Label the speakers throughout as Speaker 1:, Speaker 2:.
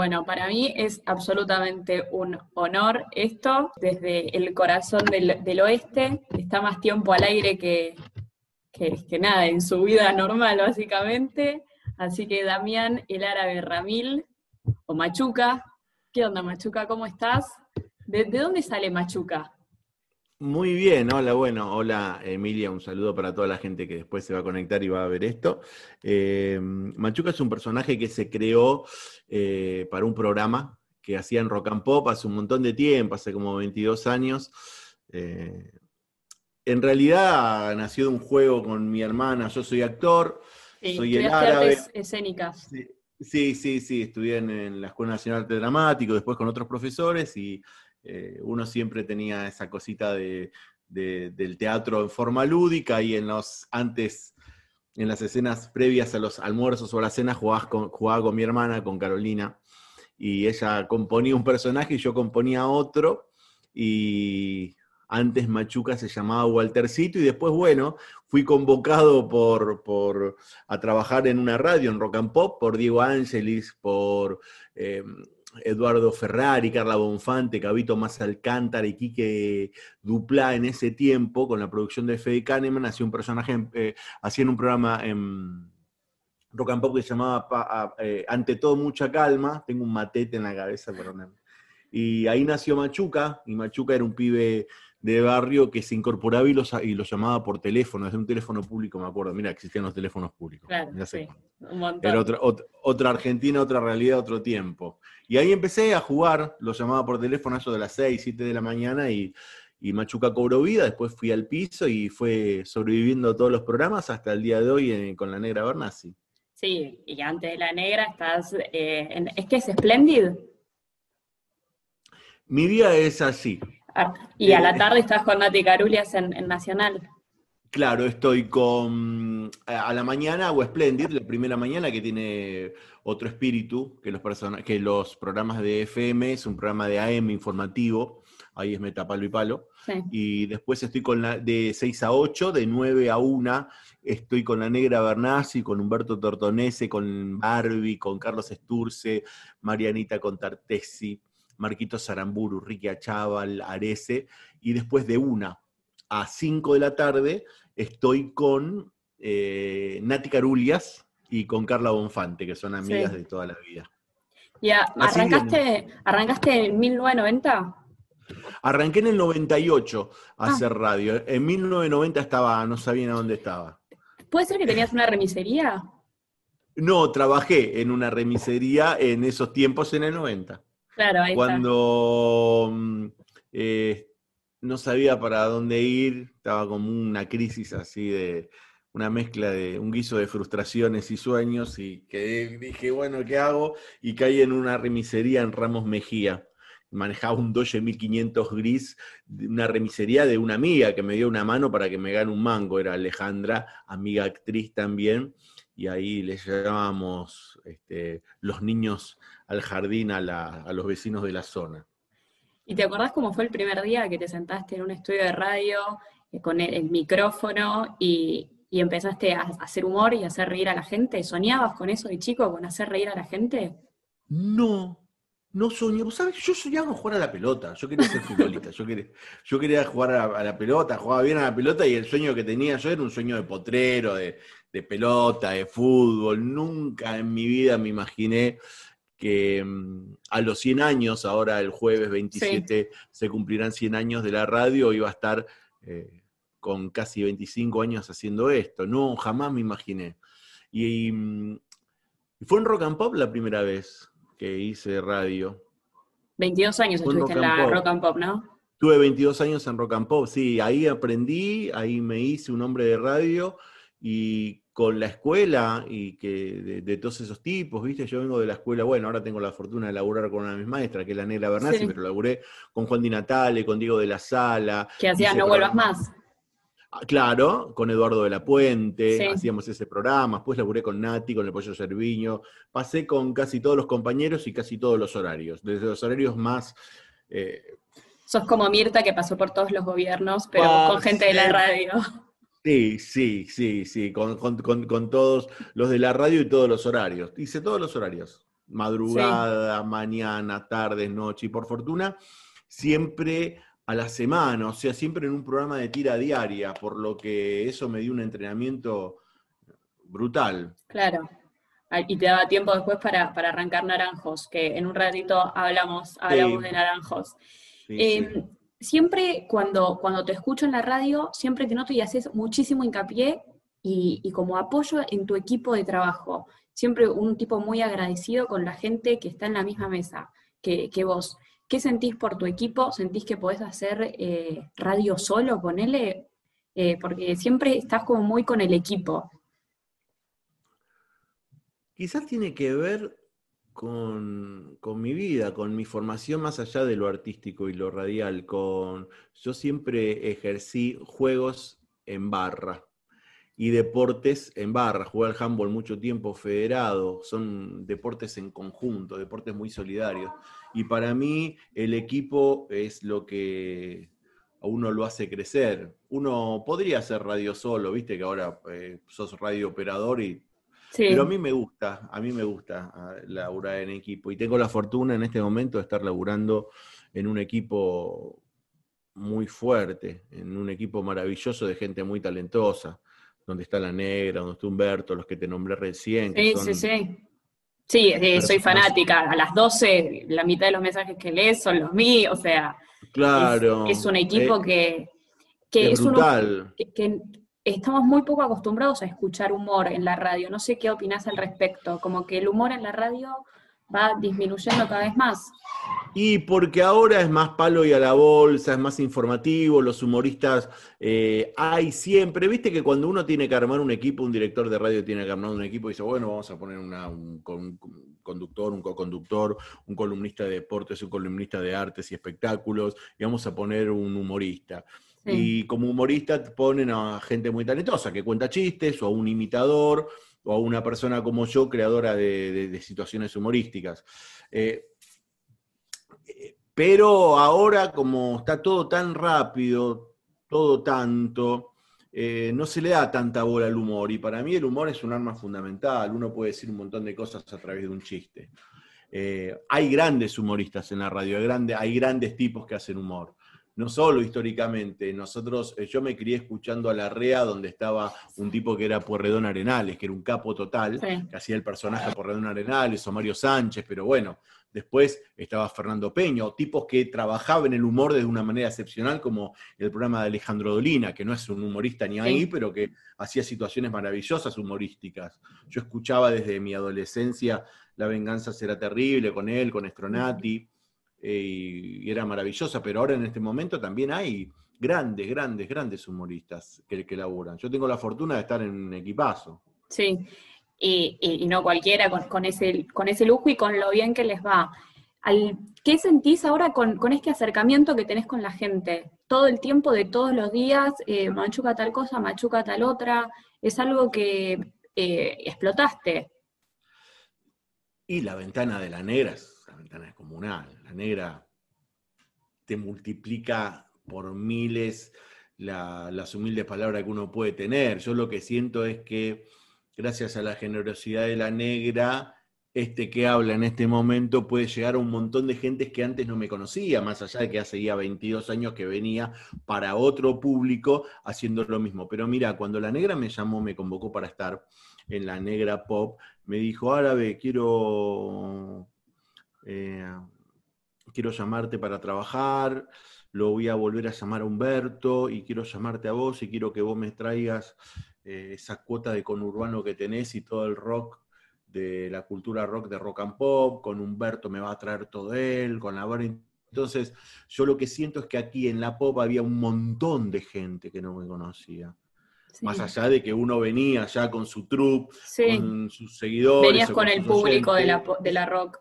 Speaker 1: Bueno, para mí es absolutamente un honor esto, desde el corazón del, oeste, está más tiempo al aire que, que, nada, en su vida normal básicamente. Así que Damián, el árabe Ramil, o Machuca, ¿qué onda Machuca? ¿Cómo estás? ¿De, de dónde sale Machuca?
Speaker 2: Muy bien, hola, bueno, hola Emilia, un saludo para toda la gente que después se va a conectar y va a ver esto. Eh, Machuca es un personaje que se creó eh, para un programa que hacía en Rock and Pop hace un montón de tiempo, hace como 22 años. Eh, en realidad nació de un juego con mi hermana, yo soy actor, soy el árabe.
Speaker 1: escénicas.
Speaker 2: Sí, sí, sí, estudié en, la Escuela Nacional de Arte Dramático, después con otros profesores y eh, uno siempre tenía esa cosita de, del teatro en forma lúdica y en los antes, en las escenas previas a los almuerzos o a la cena jugaba con, jugaba con mi hermana, con Carolina, y ella componía un personaje y yo componía otro, y antes Machuca se llamaba Waltercito, y después, bueno, fui convocado por, por a trabajar en una radio, en Rock and Pop, por Diego Ángelis, por... Eh, Eduardo Ferrari, Carla Bonfante, Cabito Más Alcántara y Quique Dupla en ese tiempo, con la producción de Fede Kahneman, hacía un personaje, eh, hacían un programa en Rock and Pop que se llamaba eh, Ante todo mucha calma, tengo un matete en la cabeza, perdón. Y ahí nació Machuca, y Machuca era un pibe de barrio que se incorporaba y los, y llamaba por teléfono, desde un teléfono público, me acuerdo. Mira, existían los teléfonos públicos.
Speaker 1: Claro, sí,
Speaker 2: Era otra, otra, Argentina, otra realidad, otro tiempo. Y ahí empecé a jugar, lo llamaba por teléfono eso de las 6, 7 de la mañana y, Machuca cobró vida, después fui al piso y fue sobreviviendo todos los programas hasta el día de hoy eh, con la Negra Bernasi.
Speaker 1: Sí, y antes de la Negra estás, eh, es que es Splendid.
Speaker 2: Mi vida es así,
Speaker 1: y a la eh, tarde estás con Nati Carulias en, Nacional.
Speaker 2: Claro, estoy con. A la mañana hago Splendid, la primera mañana que tiene otro espíritu que los, que los programas de FM, es un programa de AM informativo, ahí es Metapalo y Palo. Y después estoy con la de 6 a 8, de 9 a 1, estoy con la Negra Bernasi, con Humberto Tortonese, con Barbie, con Carlos Esturce, Marianita Contartesi. Marquitos Saramburu, Ricky Achával, Arese, y después de una a cinco de la tarde estoy con eh, Nati Carulias y con Carla Bonfante, que son amigas de toda la vida.
Speaker 1: Ya, ¿arrancaste, ¿arrancaste en 1990?
Speaker 2: Arranqué en el 98 a ah. hacer radio. En 1990 estaba, no sabía a dónde estaba.
Speaker 1: ¿Puede ser que tenías una remisería?
Speaker 2: No, trabajé en una remisería en esos tiempos en el 90. Cuando mm, eh, no sabía para dónde ir, estaba como una crisis así de una mezcla de un guiso de frustraciones y sueños y que dije, bueno, ¿qué hago? Y caí en una remisería en Ramos Mejía. Manejaba un Dodge 1500 gris, una remisería de una amiga que me dio una mano para que me gane un mango, era Alejandra, amiga actriz también, y ahí le llamábamos este, los niños al jardín a, los vecinos de la zona.
Speaker 1: ¿Y te acordás cómo fue el primer día que te sentaste en un estudio de radio eh, con el, micrófono y, empezaste a, hacer humor y a hacer reír a la gente? ¿Soñabas con eso de chico, con hacer reír a la gente?
Speaker 2: No, no soñé. sabes? Yo soñaba con jugar a la pelota. Yo quería ser futbolista. Yo quería, yo quería jugar a la, pelota, jugaba bien a la pelota y el sueño que tenía yo era un sueño de potrero, de, de pelota, de fútbol. Nunca en mi vida me imaginé que mm, a los 100 años, ahora el jueves 27 se cumplirán 100 años de la radio, iba a estar eh, con casi 25 años haciendo esto. No, jamás me imaginé. Y, mm, fue en Rock and Pop la primera vez que hice radio.
Speaker 1: 22 años estuviste en, la Rock and Pop, ¿no?
Speaker 2: Tuve 22 años en Rock and Pop, sí, ahí aprendí, ahí me hice un hombre de radio y con la escuela y que de, todos esos tipos, ¿viste? Yo vengo de la escuela, bueno, ahora tengo la fortuna de laburar con una de mis maestras, que es la Negra Bernasi, pero laburé con Juan Di Natale, con Diego de la Sala.
Speaker 1: Que hacía No Vuelvas Más.
Speaker 2: Ah, claro, con Eduardo de la Puente, hacíamos ese programa, después laburé con Nati, con el Pollo Cerviño, pasé con casi todos los compañeros y casi todos los horarios, desde los horarios más...
Speaker 1: Eh, Sos como Mirta que pasó por todos los gobiernos, pero con gente de la radio.
Speaker 2: Sí, sí, sí, sí, con, todos los de la radio y todos los horarios. Hice todos los horarios. madrugada, mañana, tarde, noche, y por fortuna, siempre a la semana, o sea, siempre en un programa de tira diaria, por lo que eso me dio un entrenamiento brutal.
Speaker 1: Claro. Y te daba tiempo después para, arrancar naranjos, que en un ratito hablamos, hablamos de naranjos. Em, siempre cuando, cuando te escucho en la radio, siempre te noto y haces muchísimo hincapié y, como apoyo en tu equipo de trabajo. Siempre un tipo muy agradecido con la gente que está en la misma mesa que, vos. ¿Qué sentís por tu equipo? ¿Sentís que podés hacer eh, radio solo, con él? Eh, porque siempre estás como muy con el equipo.
Speaker 2: Quizás tiene que ver con, mi vida, con mi formación más allá de lo artístico y lo radial. Con, yo siempre ejercí juegos en barra y deportes en barra. Jugué al handball mucho tiempo federado, son deportes en conjunto, deportes muy solidarios. Y para mí el equipo es lo que a uno lo hace crecer. Uno podría hacer radio solo, viste que ahora eh, sos radio operador y... Pero a mí me gusta, a mí me gusta ah, laburar en equipo y tengo la fortuna en este momento de estar laburando en un equipo muy fuerte, en un equipo maravilloso de gente muy talentosa, donde está la negra, donde está Humberto, los que te nombré recién.
Speaker 1: Sí, sí, sí. Sí, soy fanática. A las 12, la mitad de los mensajes que lees son los míos, o sea.
Speaker 2: Claro.
Speaker 1: Es, un equipo eh, que, que, es, brutal. que, estamos muy poco acostumbrados a escuchar humor en la radio. No sé qué opinás al respecto. Como que el humor en la radio va disminuyendo cada vez más.
Speaker 2: Y porque ahora es más palo y a la bolsa, es más informativo, los humoristas eh, hay siempre, viste que cuando uno tiene que armar un equipo, un director de radio tiene que armar un equipo y dice, bueno, vamos a poner un, conductor, un co-conductor, un columnista de deportes, un columnista de artes y espectáculos, y vamos a poner un humorista. Y como humorista ponen a gente muy talentosa que cuenta chistes o a un imitador o a una persona como yo, creadora de, situaciones humorísticas. Eh, pero ahora, como está todo tan rápido, todo tanto, eh, no se le da tanta bola al humor. Y para mí el humor es un arma fundamental. Uno puede decir un montón de cosas a través de un chiste. Eh, hay grandes humoristas en la radio, hay grandes tipos que hacen humor no solo históricamente, nosotros, eh, yo me crié escuchando a la REA donde estaba un tipo que era Porredón Arenales, que era un capo total, que hacía el personaje Porredón Arenales o Mario Sánchez, pero bueno, después estaba Fernando Peño, tipos que trabajaban el humor de una manera excepcional, como el programa de Alejandro Dolina, que no es un humorista ni ahí, pero que hacía situaciones maravillosas humorísticas. Yo escuchaba desde mi adolescencia La venganza será terrible con él, con Estronati. Y era maravillosa, pero ahora en este momento también hay grandes, grandes, grandes humoristas que, que laburan. Yo tengo la fortuna de estar en un equipazo.
Speaker 1: Sí, y, no cualquiera con, ese, con ese lujo y con lo bien que les va. Al, ¿Qué sentís ahora con, este acercamiento que tenés con la gente? Todo el tiempo, de todos los días, eh, machuca tal cosa, machuca tal otra, es algo que eh, explotaste.
Speaker 2: Y la ventana de la negra la ventana es comunal negra te multiplica por miles las humildes palabras que uno puede tener. Yo lo que siento es que gracias a la generosidad de la negra, este que habla en este momento puede llegar a un montón de gente que antes no me conocía, más allá de que hace ya 22 años que venía para otro público haciendo lo mismo. Pero mira, cuando la negra me llamó, me convocó para estar en la negra pop, me dijo, árabe, quiero... Eh, quiero llamarte para trabajar, lo voy a volver a llamar a Humberto y quiero llamarte a vos y quiero que vos me traigas eh, esa cuota de conurbano que tenés y todo el rock de la cultura rock de rock and pop, con Humberto me va a traer todo él, con la Entonces, yo lo que siento es que aquí en la pop había un montón de gente que no me conocía. Más allá de que uno venía ya con su troupe, con sus seguidores.
Speaker 1: Venías con, el público de la, de la rock.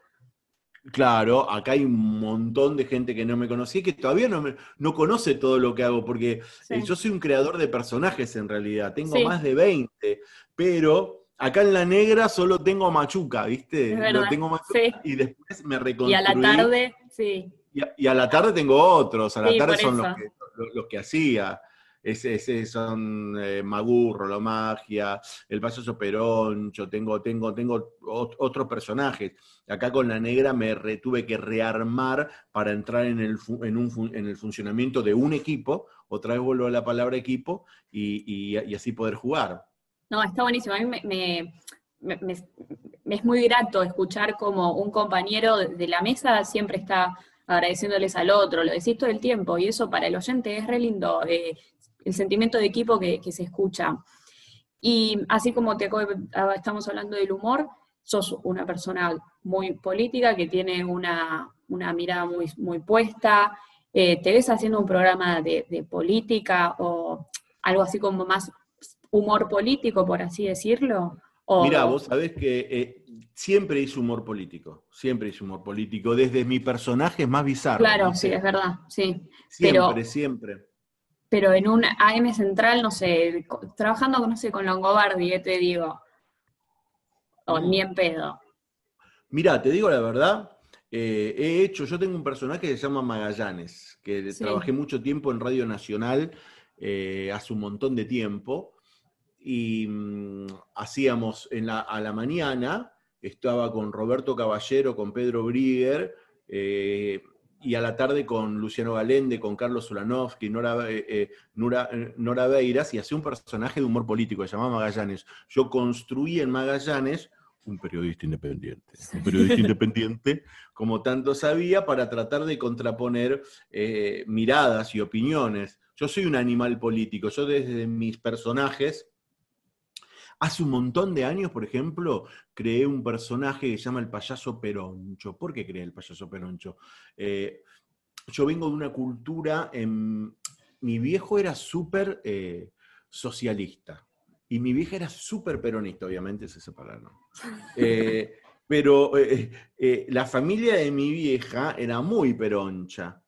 Speaker 2: Claro, acá hay un montón de gente que no me conocía y que todavía no, no conoce todo lo que hago, porque eh, yo soy un creador de personajes en realidad, tengo más de 20, pero acá en La Negra solo tengo Machuca, ¿viste? Lo tengo Machuca y después me reconstruí.
Speaker 1: Y a la tarde, sí.
Speaker 2: Y a, la tarde tengo otros, a la tarde son los que, los que, hacía. Ese, ese son eh, Magurro, Magia, el payaso Peroncho, tengo, tengo, tengo otros personajes. Acá con la negra me tuve que rearmar para entrar en el, en, un, en el funcionamiento de un equipo, otra vez vuelvo a la palabra equipo, y, así poder jugar.
Speaker 1: No, está buenísimo. A mí me, me, es muy grato escuchar como un compañero de la mesa siempre está agradeciéndoles al otro, lo decís todo el tiempo, y eso para el oyente es re lindo, eh, el sentimiento de equipo que, se escucha. Y así como te ah, estamos hablando del humor, sos una persona muy política, que tiene una, mirada muy, muy puesta. Eh, ¿Te ves haciendo un programa de, política o algo así como más humor político, por así decirlo?
Speaker 2: Mira, vos sabés que eh, siempre hice humor político, siempre hice humor político, desde mi personaje más bizarro.
Speaker 1: Claro, sí, es verdad, sí.
Speaker 2: Siempre, siempre
Speaker 1: pero en un AM central, no sé, trabajando, no sé, con Longobardi, ¿qué te digo? O ni en pedo.
Speaker 2: Mira, te digo la verdad, eh, he hecho, yo tengo un personaje que se llama Magallanes, que trabajé mucho tiempo en Radio Nacional, eh, hace un montón de tiempo, y mm, hacíamos en la, a la mañana, estaba con Roberto Caballero, con Pedro Brieger, eh, y a la tarde con Luciano Galende, con Carlos Ulanovsky, Nora, eh, eh, eh, Nora, Beiras, y hacía un personaje de humor político, se llamaba Magallanes. Yo construí en Magallanes un periodista independiente, un periodista independiente, como tanto sabía, para tratar de contraponer miradas y opiniones. Yo soy un animal político, yo desde mis personajes Hace un montón de años, por ejemplo, creé un personaje que se llama el payaso Peroncho. ¿Por qué creé el payaso Peroncho? Eh, yo vengo de una cultura, en, mi viejo era súper eh, socialista y mi vieja era súper peronista, obviamente se separaron. Eh, pero la familia de mi vieja era muy peroncha.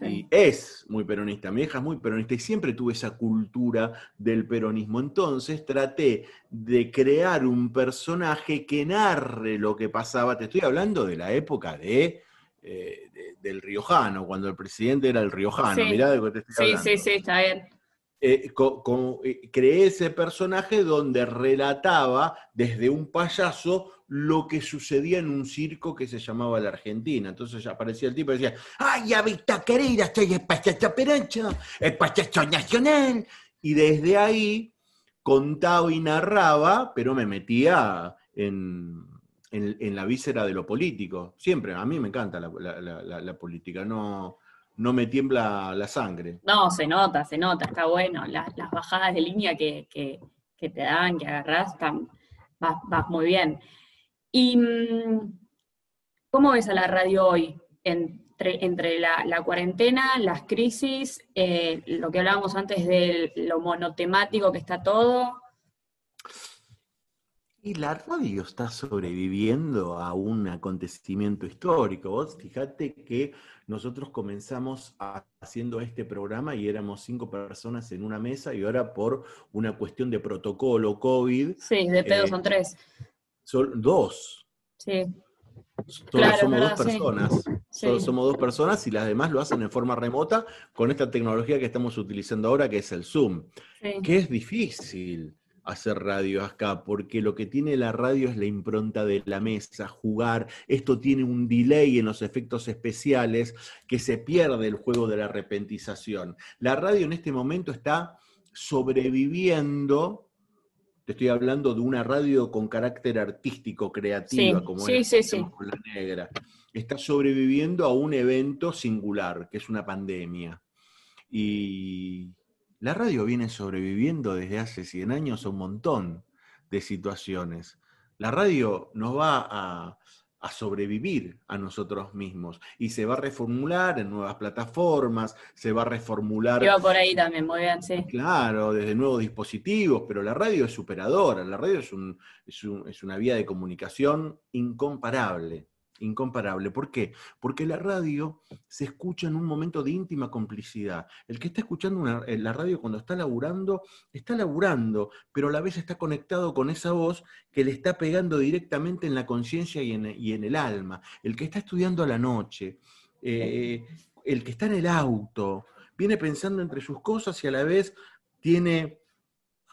Speaker 2: Y es muy peronista, mi hija es muy peronista y siempre tuve esa cultura del peronismo. Entonces traté de crear un personaje que narre lo que pasaba. Te estoy hablando de la época de, eh, del Riojano, cuando el presidente era el Riojano. Mirá de lo que te estoy hablando.
Speaker 1: Sí, sí, sí, está bien.
Speaker 2: Eh, eh, creé ese personaje donde relataba desde un payaso lo que sucedía en un circo que se llamaba la Argentina. Entonces aparecía el tipo y decía, ¡ay, Avita querida, soy el payaso Perancho, nacional! Y desde ahí contaba y narraba, pero me metía en, la víscera de lo político. Siempre, a mí me encanta la política, no no me tiembla la sangre.
Speaker 1: No, se nota, se nota, está bueno. Las, bajadas de línea que, te dan, que agarrás, están, vas, muy bien. ¿Y mm, cómo ves a la radio hoy? Entre, entre la, cuarentena, las crisis, eh, lo que hablábamos antes de lo monotemático que está todo.
Speaker 2: Y la radio está sobreviviendo a un acontecimiento histórico. Vos fíjate que nosotros comenzamos haciendo este programa y éramos cinco personas en una mesa y ahora por una cuestión de protocolo COVID.
Speaker 1: Sí, de pedo son tres.
Speaker 2: Son dos.
Speaker 1: Sí.
Speaker 2: Todos somos dos personas. somos dos personas y las demás lo hacen en forma remota con esta tecnología que estamos utilizando ahora, que es el Zoom. Que es difícil hacer radio acá, porque lo que tiene la radio es la impronta de la mesa, jugar, esto tiene un delay en los efectos especiales que se pierde el juego de la repentización. La radio en este momento está sobreviviendo, te estoy hablando de una radio con carácter artístico, creativa, como es la negra, está sobreviviendo a un evento singular, que es una pandemia. Y la radio viene sobreviviendo desde hace 100 años a un montón de situaciones. La radio nos va a, sobrevivir a nosotros mismos y se va a reformular en nuevas plataformas, se va a reformular.
Speaker 1: Iba por ahí también, muy bien, sí.
Speaker 2: Claro, desde nuevos dispositivos, pero la radio es superadora, la radio es, es una vía de comunicación incomparable incomparable. ¿Por qué? Porque la radio se escucha en un momento de íntima complicidad. El que está escuchando eh, la radio cuando está laburando, está laburando, pero a la vez está conectado con esa voz que le está pegando directamente en la conciencia y, en, el alma. El que está estudiando a la noche, eh, el que está en el auto, viene pensando entre sus cosas y a la vez tiene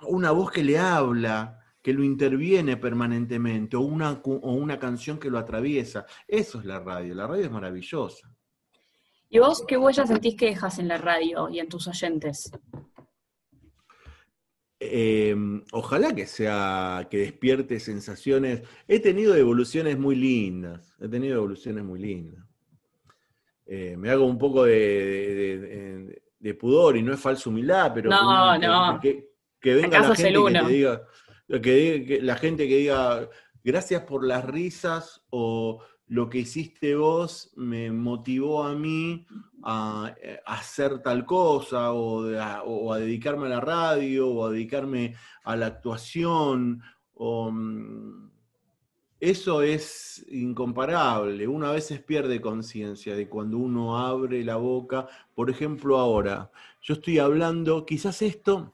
Speaker 2: una voz que le habla, que lo interviene permanentemente, o una, o una canción que lo atraviesa. Eso es la radio, la radio es maravillosa.
Speaker 1: ¿Y vos qué huella sentís que dejas en la radio y en tus oyentes?
Speaker 2: Em, ojalá que sea, que despierte sensaciones. He tenido evoluciones muy lindas, he tenido evoluciones muy lindas. Eh, me hago un poco de, pudor y no es falsa humildad, pero
Speaker 1: no, no.
Speaker 2: Que, venga la gente que diga, que, la gente que diga gracias por las risas o lo que hiciste vos me motivó a mí a, eh, hacer tal cosa o, a, dedicarme a la radio o a dedicarme a la actuación. Mm, eso es incomparable. Uno a veces pierde conciencia de cuando uno abre la boca. Por ejemplo, ahora, yo estoy hablando, quizás esto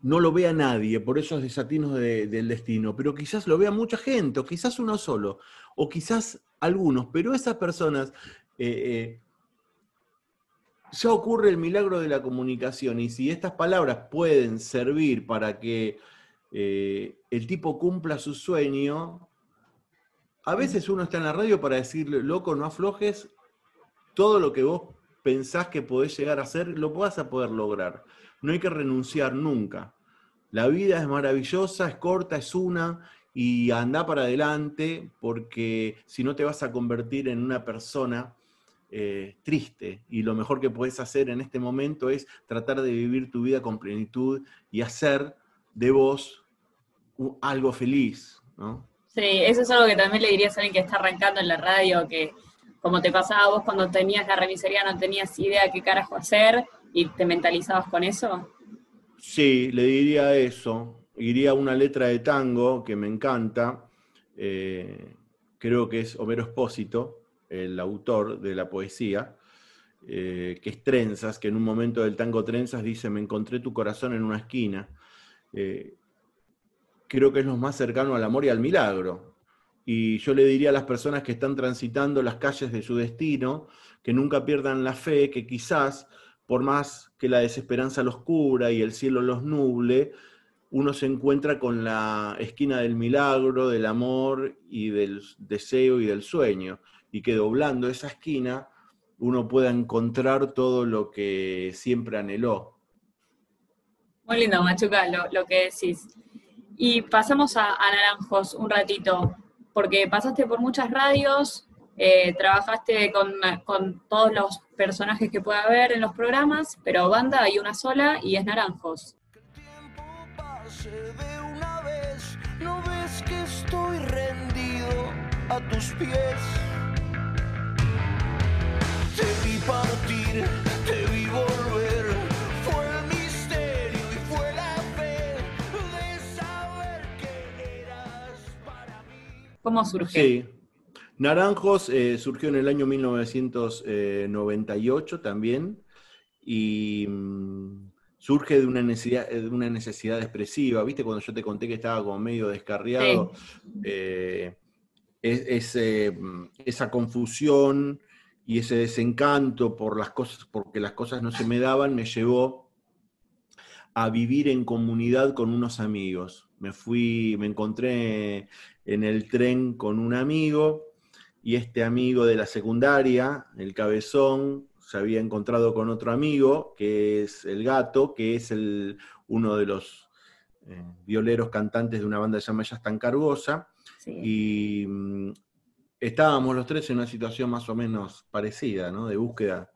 Speaker 2: no lo vea nadie por esos desatinos del destino, pero quizás lo vea mucha gente, o quizás uno solo, o quizás algunos, pero esas personas, eh, eh, ya ocurre el milagro de la comunicación, y si estas palabras pueden servir para que eh, el tipo cumpla su sueño, a veces uno está en la radio para decirle, loco, no aflojes, todo lo que vos pensás que podés llegar a hacer, lo vas a poder lograr. No hay que renunciar nunca. La vida es maravillosa, es corta, es una, y anda para adelante, porque si no te vas a convertir en una persona eh, triste. Y lo mejor que puedes hacer en este momento es tratar de vivir tu vida con plenitud y hacer de vos algo feliz,
Speaker 1: Sí, eso es algo que también le dirías a alguien que está arrancando en la radio, que como te pasaba vos cuando tenías la remisería, no tenías idea qué carajo hacer y te mentalizabas con eso.
Speaker 2: Sí, le diría eso. Iría una letra de tango que me encanta. Eh, creo que es Homero Espósito, el autor de la poesía, eh, que es Trenzas, que en un momento del tango Trenzas dice, me encontré tu corazón en una esquina. Eh, creo que es lo más cercano al amor y al milagro. Y yo le diría a las personas que están transitando las calles de su destino, que nunca pierdan la fe, que quizás por más que la desesperanza los cubra y el cielo los nuble, uno se encuentra con la esquina del milagro, del amor y del deseo y del sueño, y que doblando esa esquina uno pueda encontrar todo lo que siempre anheló.
Speaker 1: Muy lindo, Machuca, lo, que decís. Y pasamos a, a Naranjos un ratito, porque pasaste por muchas radios, eh, trabajaste con, todos los personajes que pueda haber en los programas, pero banda hay una sola y es Naranjos. no ves que estoy rendido a tus pies. Te vi partir, ¿Cómo surgió?
Speaker 2: Naranjos eh, surgió en el año 1998 también y mm, surge de una, necesidad, de una necesidad expresiva. ¿Viste cuando yo te conté que estaba como medio descarriado? Eh, mm, esa confusión y ese desencanto por las cosas, porque las cosas no se me daban, me llevó a vivir en comunidad con unos amigos. Me fui, me encontré en el tren con un amigo y este amigo de la secundaria, el cabezón, se había encontrado con otro amigo, que es el gato, que es el, uno de los eh, violeros cantantes de una banda llamada Ya tan cargosa, y mm, estábamos los tres en una situación más o menos parecida, ¿no? de búsqueda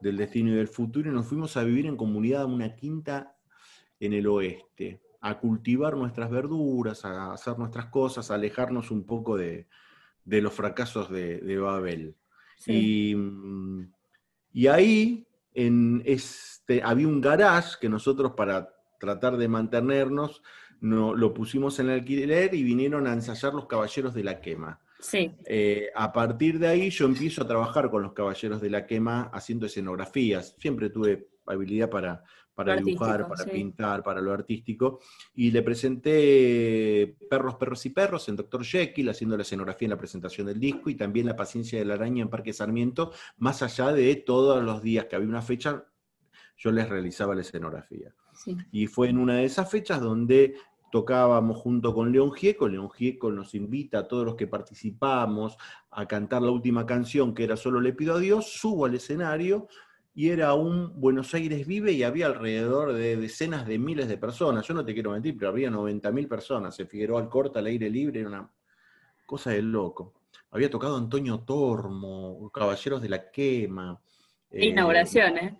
Speaker 2: del destino y del futuro, y nos fuimos a vivir en comunidad a una quinta en el oeste, a cultivar nuestras verduras, a hacer nuestras cosas, a alejarnos un poco de, de los fracasos de, Babel. Mm, y, ahí en este, había un garage que nosotros para tratar de mantenernos no, lo pusimos en alquiler y vinieron a ensayar los Caballeros de la Quema.
Speaker 1: Sí.
Speaker 2: Eh, a partir de ahí yo empiezo a trabajar con los Caballeros de la Quema haciendo escenografías. Siempre tuve habilidad para, para dibujar, para pintar, para lo artístico. Y le presenté Perros, Perros y Perros en Dr. Jekyll, haciendo la escenografía en la presentación del disco, y también La Paciencia de la Araña en Parque Sarmiento, más allá de todos los días que había una fecha, yo les realizaba la escenografía. Y fue en una de esas fechas donde tocábamos junto con León Gieco. León Gieco nos invita a todos los que participamos a cantar la última canción, que era Solo le pido a Dios. Subo al escenario y era un Buenos Aires vive y había alrededor de decenas de miles de personas. Yo no te quiero mentir, pero había 90.000 personas. Se Figueroa al corta, al aire libre, era una cosa de loco. Había tocado Antonio Tormo, Caballeros de la Quema.
Speaker 1: Inauguración, ¿eh?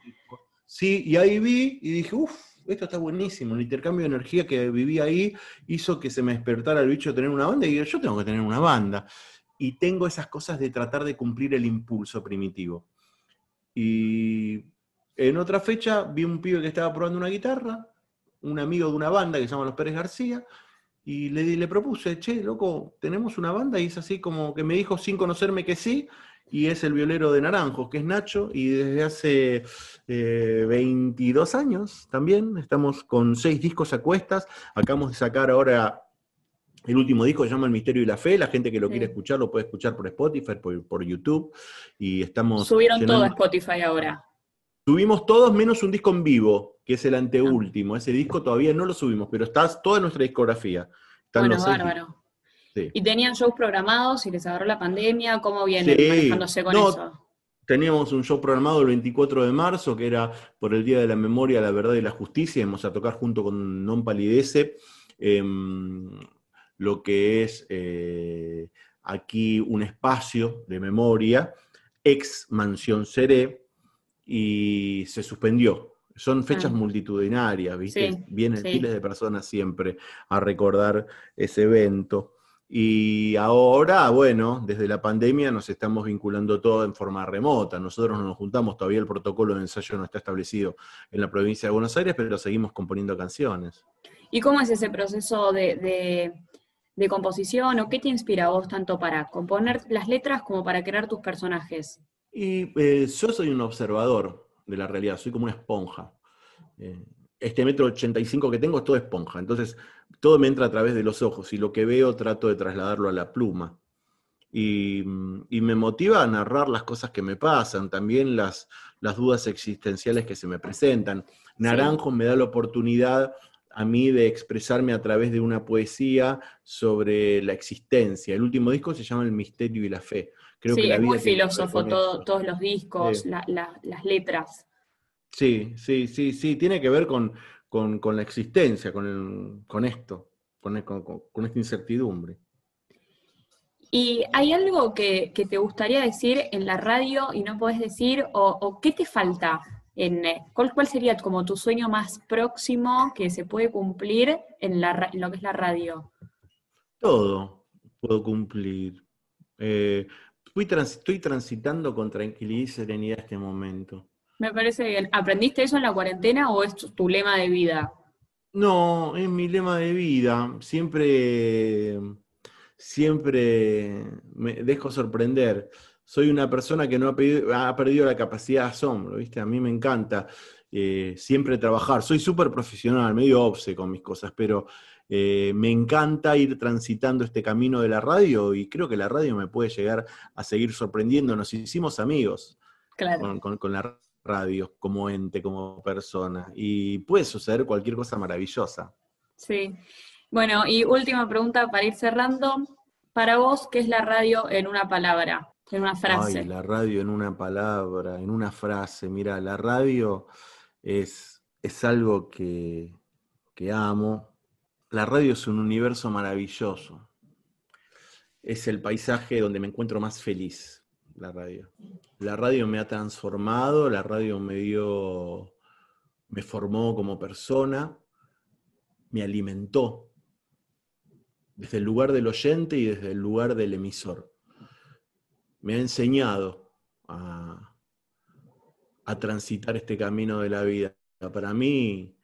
Speaker 2: Sí, y ahí vi y dije, uff, esto está buenísimo. El intercambio de energía que viví ahí hizo que se me despertara el bicho de tener una banda y yo tengo que tener una banda. Y tengo esas cosas de tratar de cumplir el impulso primitivo. Y en otra fecha vi un pibe que estaba probando una guitarra, un amigo de una banda que se llama Los Pérez García, y le, le propuse, che, loco, tenemos una banda, y es así como que me dijo sin conocerme que sí, y es el violero de Naranjos, que es Nacho, y desde hace 22 eh, años también estamos con seis discos a cuestas. Acabamos de sacar ahora el último disco, se llama El Misterio y la Fe. La gente que lo quiere escuchar lo puede escuchar por Spotify, por, YouTube. Y estamos.
Speaker 1: Subieron todo a Spotify ahora.
Speaker 2: Subimos todos menos un disco en vivo, que es el anteúltimo. Ese disco todavía no lo subimos, pero está toda nuestra discografía.
Speaker 1: bueno, bárbaro. ¿Y tenían shows programados y les agarró la pandemia? ¿Cómo vienen manejándose con eso?
Speaker 2: Teníamos un show programado el 24 de marzo, que era por el Día de la Memoria, la Verdad y la Justicia. Íbamos a tocar junto con Non Palidece lo que es eh, aquí un espacio de memoria, ex Mansión Seré, y se suspendió. Son fechas ah. multitudinarias, ¿viste? Vienen miles de personas siempre a recordar ese evento. Y ahora, bueno, desde la pandemia nos estamos vinculando todo en forma remota. Nosotros no nos juntamos, todavía el protocolo de ensayo no está establecido en la provincia de Buenos Aires, pero seguimos componiendo canciones.
Speaker 1: ¿Y cómo es ese proceso de, composición o qué te inspira a vos tanto para componer las letras como para crear tus personajes?
Speaker 2: Y eh, yo soy un observador de la realidad, soy como una esponja. Eh, este metro 85 que tengo es todo esponja. Entonces, todo me entra a través de los ojos y lo que veo trato de trasladarlo a la pluma. Y, me motiva a narrar las cosas que me pasan, también las, las dudas existenciales que se me presentan. Naranjo me da la oportunidad a mí de expresarme a través de una poesía sobre la existencia. El último disco se llama El misterio y la fe.
Speaker 1: Creo que la es muy filósofo todos los discos, las letras.
Speaker 2: Sí, sí, sí, sí, tiene que ver con, la existencia, con, esto, con, esta incertidumbre.
Speaker 1: ¿Y hay algo que, te gustaría decir en la radio y no podés decir? ¿O, qué te falta? En, eh, ¿cuál, ¿Cuál sería como tu sueño más próximo que se puede cumplir en, la, lo que es la radio?
Speaker 2: Todo puedo cumplir. Eh, estoy transitando con tranquilidad y serenidad este momento.
Speaker 1: Me parece bien. ¿Aprendiste eso en la cuarentena o es tu lema de vida?
Speaker 2: No, es mi lema de vida. Siempre, siempre me dejo sorprender. Soy una persona que no ha, perdido, la capacidad de asombro, ¿viste? A mí me encanta eh, siempre trabajar. Soy súper profesional, medio obse con mis cosas, pero eh, me encanta ir transitando este camino de la radio y creo que la radio me puede llegar a seguir sorprendiendo. Nos hicimos amigos con, con, con la radio como ente, como persona. Y puede suceder cualquier cosa maravillosa.
Speaker 1: Sí. Bueno, y última pregunta para ir cerrando. Para vos, ¿qué es la radio en una palabra, en una frase?
Speaker 2: Ay, la radio en una palabra, en una frase. Mira, la radio es, es algo que, que amo. La radio es un universo maravilloso. Es el paisaje donde me encuentro más feliz la radio. La radio me ha transformado, la radio me dio, me formó como persona, me alimentó desde el lugar del oyente y desde el lugar del emisor. Me ha enseñado a, a transitar este camino de la vida. Para mí,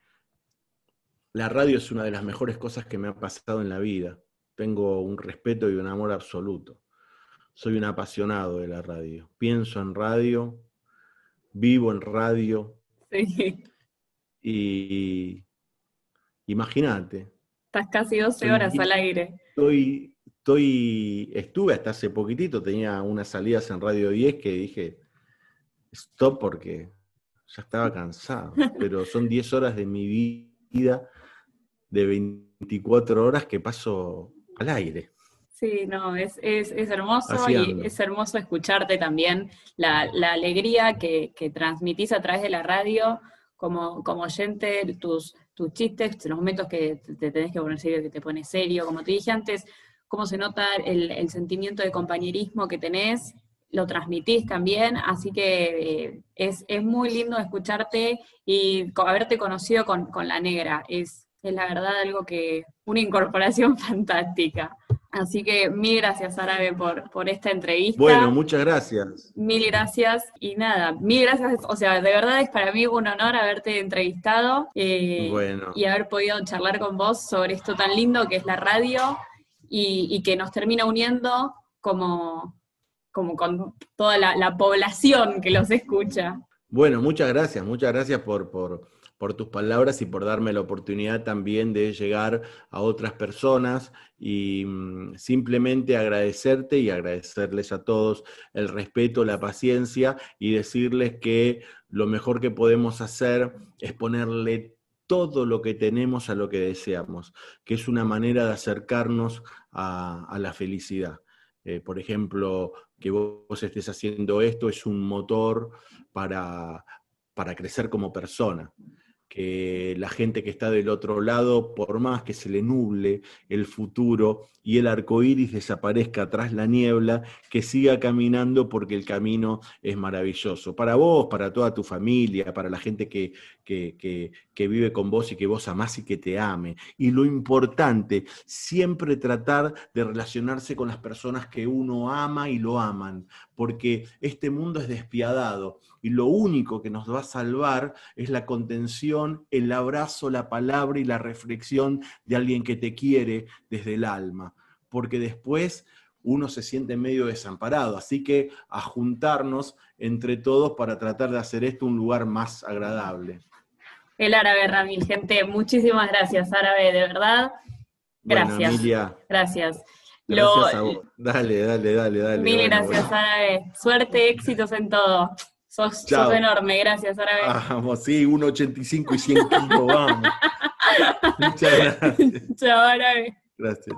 Speaker 2: la radio es una de las mejores cosas que me ha pasado en la vida. Tengo un respeto y un amor absoluto soy un apasionado de la radio. Pienso en radio, vivo en radio. Sí. Y imagínate.
Speaker 1: Estás casi 12 horas al aire.
Speaker 2: Estoy, estoy, estuve hasta hace poquitito, tenía unas salidas en Radio 10 que dije, stop porque ya estaba cansado. Pero son 10 horas de mi vida de 24 horas que paso al aire.
Speaker 1: Sí, no, es, hermoso y es hermoso escucharte también la, alegría que, transmitís a través de la radio como, como oyente, tus, tus chistes, los momentos que te, tenés que poner serio, que te pones serio, como te dije antes, cómo se nota el, sentimiento de compañerismo que tenés, lo transmitís también, así que eh, es, muy lindo escucharte y haberte conocido con, con la negra, es, es la verdad algo que, una incorporación fantástica. Así que mil gracias, Árabe, por, por esta entrevista.
Speaker 2: Bueno, muchas gracias.
Speaker 1: Mil gracias. Y nada, mil gracias. O sea, de verdad es para mí un honor haberte entrevistado eh, y haber podido charlar con vos sobre esto tan lindo que es la radio y, que nos termina uniendo como, como con toda la, población que los escucha.
Speaker 2: Bueno, muchas gracias, muchas gracias por, por por tus palabras y por darme la oportunidad también de llegar a otras personas y mm, simplemente agradecerte y agradecerles a todos el respeto, la paciencia y decirles que lo mejor que podemos hacer es ponerle todo lo que tenemos a lo que deseamos, que es una manera de acercarnos a, la felicidad. Eh, por ejemplo, que vos estés haciendo esto es un motor para, para crecer como persona que la gente que está del otro lado, por más que se le nuble el futuro y el arco iris desaparezca tras la niebla, que siga caminando porque el camino es maravilloso. Para vos, para toda tu familia, para la gente que, que, que vive con vos y que vos amás y que te ame. Y lo importante, siempre tratar de relacionarse con las personas que uno ama y lo aman, porque este mundo es despiadado y lo único que nos va a salvar es la contención, el abrazo, la palabra y la reflexión de alguien que te quiere desde el alma, porque después uno se siente medio desamparado, así que a juntarnos entre todos para tratar de hacer esto un lugar más agradable.
Speaker 1: El árabe Ramil, gente, muchísimas gracias, árabe, de verdad. Gracias. Gracias.
Speaker 2: Gracias Dale, dale, dale, dale.
Speaker 1: Mil gracias, árabe. Suerte, éxitos en todo. Sos, enorme, gracias, Árabe.
Speaker 2: Vamos, sí, 1,85 y 100 kilos, vamos. Muchas gracias.
Speaker 1: Chao, Árabe.
Speaker 2: Gracias.